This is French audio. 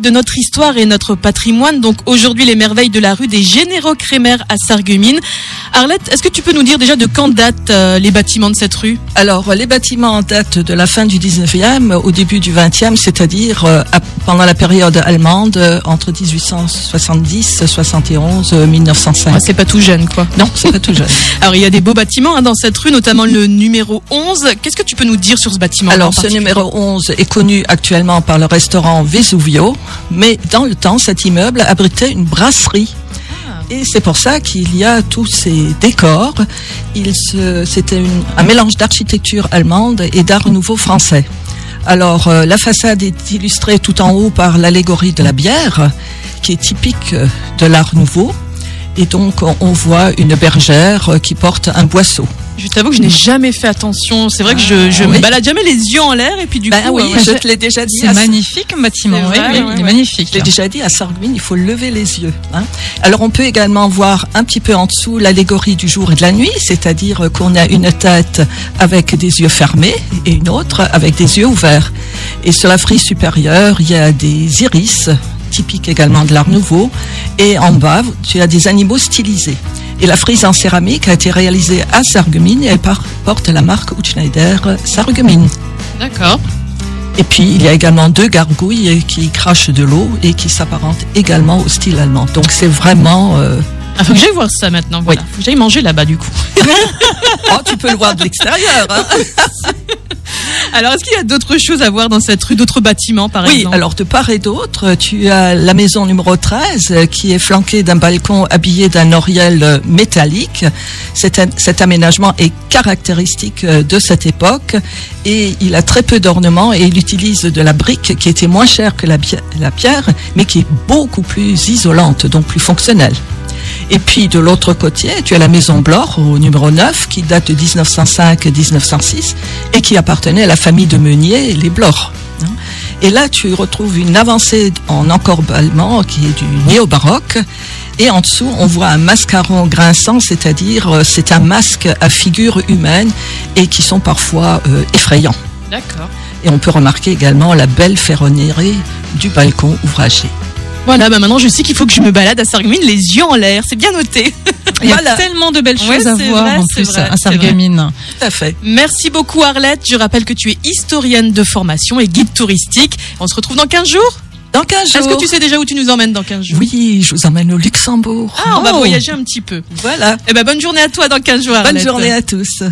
De notre histoire et notre patrimoine. Donc aujourd'hui, les merveilles de la rue des Généraux Crémer à Sarreguemines. Arlette, est-ce que tu peux nous dire déjà de quand datent euh, les bâtiments de cette rue? Alors, les bâtiments datent de la fin du 19e au début du 20e, c'est-à-dire euh, pendant la période allemande euh, entre 1870, 71, euh, 1905. Ah, C'est pas tout jeune, quoi. non, c'est pas tout jeune. Alors il y a des beaux bâtiments hein, dans cette rue, notamment le numéro 11. Qu'est-ce que tu peux nous dire sur ce bâtiment Alors, ce numéro 11 est connu actuellement par le restaurant Vesuvio, mais dans le temps, cet immeuble abritait une brasserie. Et c'est pour ça qu'il y a tous ces décors. C'était un mélange d'architecture allemande et d'art nouveau français. Alors, euh, la façade est illustrée tout en haut par l'allégorie de la bière, qui est typique euh, de l'art nouveau. Et donc, on, on voit une bergère euh, qui porte un boisseau. Je t'avoue que je n'ai jamais fait attention. C'est vrai que je, je Ah, me oui. balade jamais les yeux en l'air et puis du Ben coup, oui, euh, je te l'ai déjà dit. C'est à- magnifique comme bâtiment. C'est Oui, vrai, oui, ouais, il est ouais. magnifique. Je l'ai déjà dit, à Sarreguemines, il faut lever les yeux. hein. Alors, on peut également voir un petit peu en dessous l'allégorie du jour et de la nuit, c'est-à-dire qu'on a une tête avec des yeux fermés et une autre avec des yeux ouverts. Et sur la frise supérieure, il y a des iris, typiques également de l'art nouveau. Et en bas, tu as des animaux stylisés. Et la frise en céramique a été réalisée à Sarreguemines et elle porte la marque Utschneider Sarreguemines. D'accord. Et puis, il y a également deux gargouilles qui crachent de l'eau et qui s'apparentent également au style allemand. Donc, c'est vraiment... euh, Ah, faut que j'aille voir ça maintenant. Voilà. Faut que j'aille manger là-bas du coup. Oh, tu peux le voir de l'extérieur. hein. Alors, est-ce qu'il y a d'autres choses à voir dans cette rue, d'autres bâtiments par Oui, exemple? alors de part et d'autre, tu as la maison numéro 13 euh, qui est flanquée d'un balcon habillé d'un oriel euh, métallique. Cet, aménagement est caractéristique euh, de cette époque et il a très peu d'ornements et il utilise de la brique qui était moins chère que la pierre, mais qui est beaucoup plus isolante, donc plus fonctionnelle. Et puis de l'autre côté, tu as la maison Blore au numéro 9 qui date de 1905-1906 et qui appartenait à la famille de Meunier, les Blore. hein. Et là, tu retrouves une avancée en encorbellement qui est du néo-baroque. Et en dessous, on voit un mascaron grinçant, c'est-à-dire euh, c'est un masque à figure humaine et qui sont parfois euh, effrayants. D'accord. Et on peut remarquer également la belle ferronnerie du balcon ouvragé. Voilà, bah maintenant je sais qu'il faut que je me balade à Sarreguemines les yeux en l'air. C'est bien noté. Il y a Voilà. tellement de belles Ouais, choses à voir vrai, en plus vrai, à. Sarreguemines. Tout à fait. Merci beaucoup Arlette. Je rappelle que tu es historienne de formation et guide touristique. On se retrouve dans 15 jours? Dans 15 jours. Est-ce que tu sais déjà où tu nous emmènes dans 15 jours? Oui, je vous emmène au Luxembourg. Ah, on va Oh. voyager un petit peu. Voilà. Eh ben bonne journée à toi dans 15 jours Bonne Arlette. journée à tous.